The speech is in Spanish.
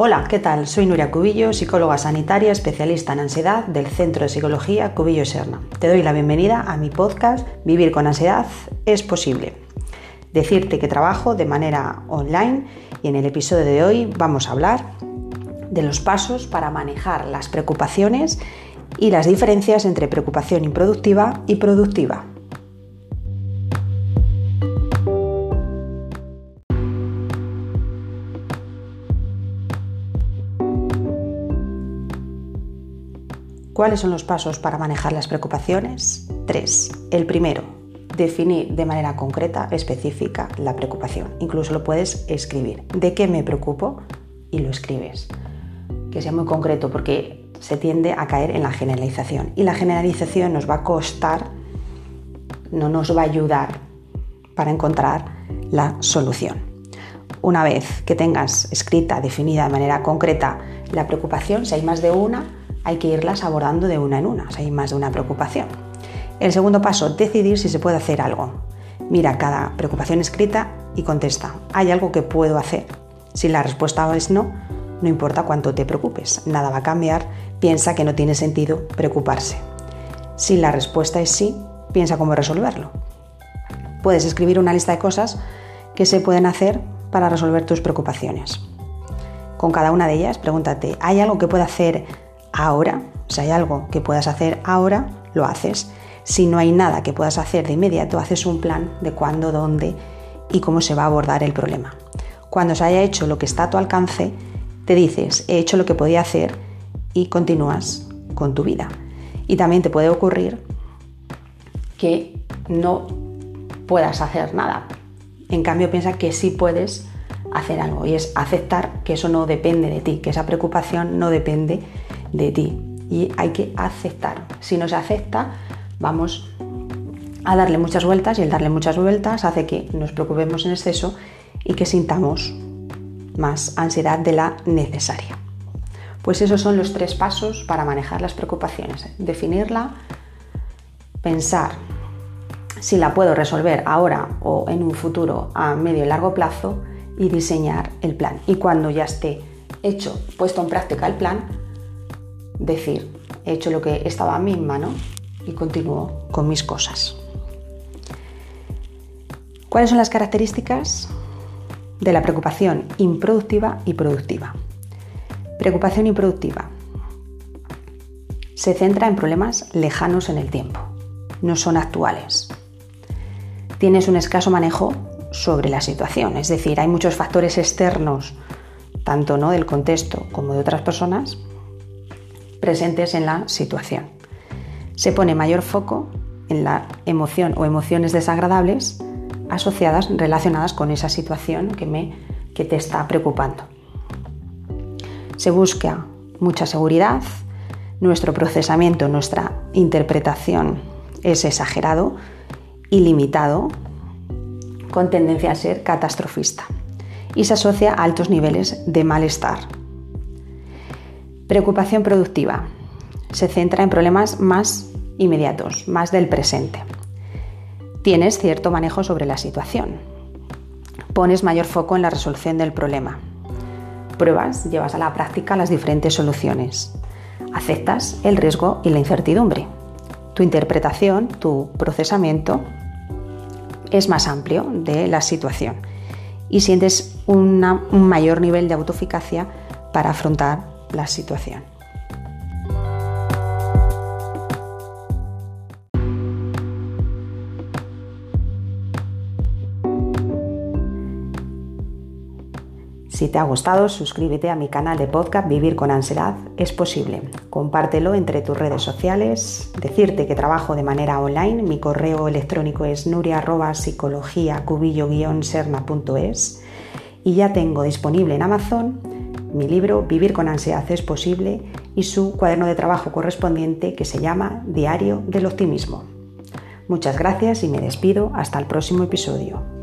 Hola, ¿qué tal? Soy Nuria Cubillo, psicóloga sanitaria especialista en ansiedad del Centro de Psicología Cubillo Serna. Te doy la bienvenida a mi podcast Vivir con ansiedad es posible. Decirte que trabajo de manera online y en el episodio de hoy vamos a hablar de los pasos para manejar las preocupaciones y las diferencias entre preocupación improductiva y productiva. ¿Cuáles son los pasos para manejar las preocupaciones? Tres. El primero, definir de manera concreta, específica, la preocupación. Incluso lo puedes escribir. ¿De qué me preocupo? Y lo escribes. Que sea muy concreto porque se tiende a caer en la generalización. Y la generalización nos va a costar, no nos va a ayudar para encontrar la solución. Una vez que tengas escrita, definida de manera concreta la preocupación, si hay más de una, hay que irlas abordando de una en una, si hay más de una preocupación. El segundo paso, decidir si se puede hacer algo. Mira cada preocupación escrita y contesta, ¿hay algo que puedo hacer? Si la respuesta es no, no importa cuánto te preocupes, nada va a cambiar, piensa que no tiene sentido preocuparse. Si la respuesta es sí, piensa cómo resolverlo. Puedes escribir una lista de cosas que se pueden hacer para resolver tus preocupaciones. Con cada una de ellas, pregúntate, ¿hay algo que pueda hacer ahora, si hay algo que puedas hacer ahora, lo haces. Si no hay nada que puedas hacer de inmediato, haces un plan de cuándo, dónde y cómo se va a abordar el problema. Cuando se haya hecho lo que está a tu alcance, te dices, he hecho lo que podía hacer y continúas con tu vida. Y también te puede ocurrir que no puedas hacer nada. En cambio, piensa que sí puedes hacer algo y es aceptar que eso no depende de ti, que esa preocupación no depende de ti y hay que aceptar. Si no se acepta, vamos a darle muchas vueltas y el darle muchas vueltas hace que nos preocupemos en exceso y que sintamos más ansiedad de la necesaria. Pues esos son los tres pasos para manejar las preocupaciones. Definirla, pensar si la puedo resolver ahora o en un futuro a medio y largo plazo y diseñar el plan. Y cuando ya esté hecho, puesto en práctica el plan, decir, he hecho lo que estaba a mi mano y continúo con mis cosas. ¿Cuáles son las características de la preocupación improductiva y productiva? Preocupación improductiva. Se centra en problemas lejanos en el tiempo, no son actuales. Tienes un escaso manejo sobre la situación, es decir, hay muchos factores externos, tanto ¿no? del contexto como de otras personas, presentes en la situación. Se pone mayor foco en la emoción o emociones desagradables asociadas, relacionadas con esa situación que, me, que te está preocupando. Se busca mucha seguridad, nuestro procesamiento, nuestra interpretación es exagerado y limitado, con tendencia a ser catastrofista, y se asocia a altos niveles de malestar, Preocupación productiva. Se centra en problemas más inmediatos, más del presente. Tienes cierto manejo sobre la situación. Pones mayor foco en la resolución del problema. Pruebas, llevas a la práctica las diferentes soluciones. Aceptas el riesgo y la incertidumbre. Tu interpretación, tu procesamiento es más amplio de la situación y sientes un mayor nivel de autoeficacia para afrontar la situación. Si te ha gustado, suscríbete a mi canal de podcast Vivir con Ansiedad es posible. Compártelo entre tus redes sociales. Decirte que trabajo de manera online. Mi correo electrónico es nuria.psicología-serna.es y ya tengo disponible en Amazon mi libro Vivir con ansiedad es posible y su cuaderno de trabajo correspondiente que se llama Diario del Optimismo. Muchas gracias y me despido hasta el próximo episodio.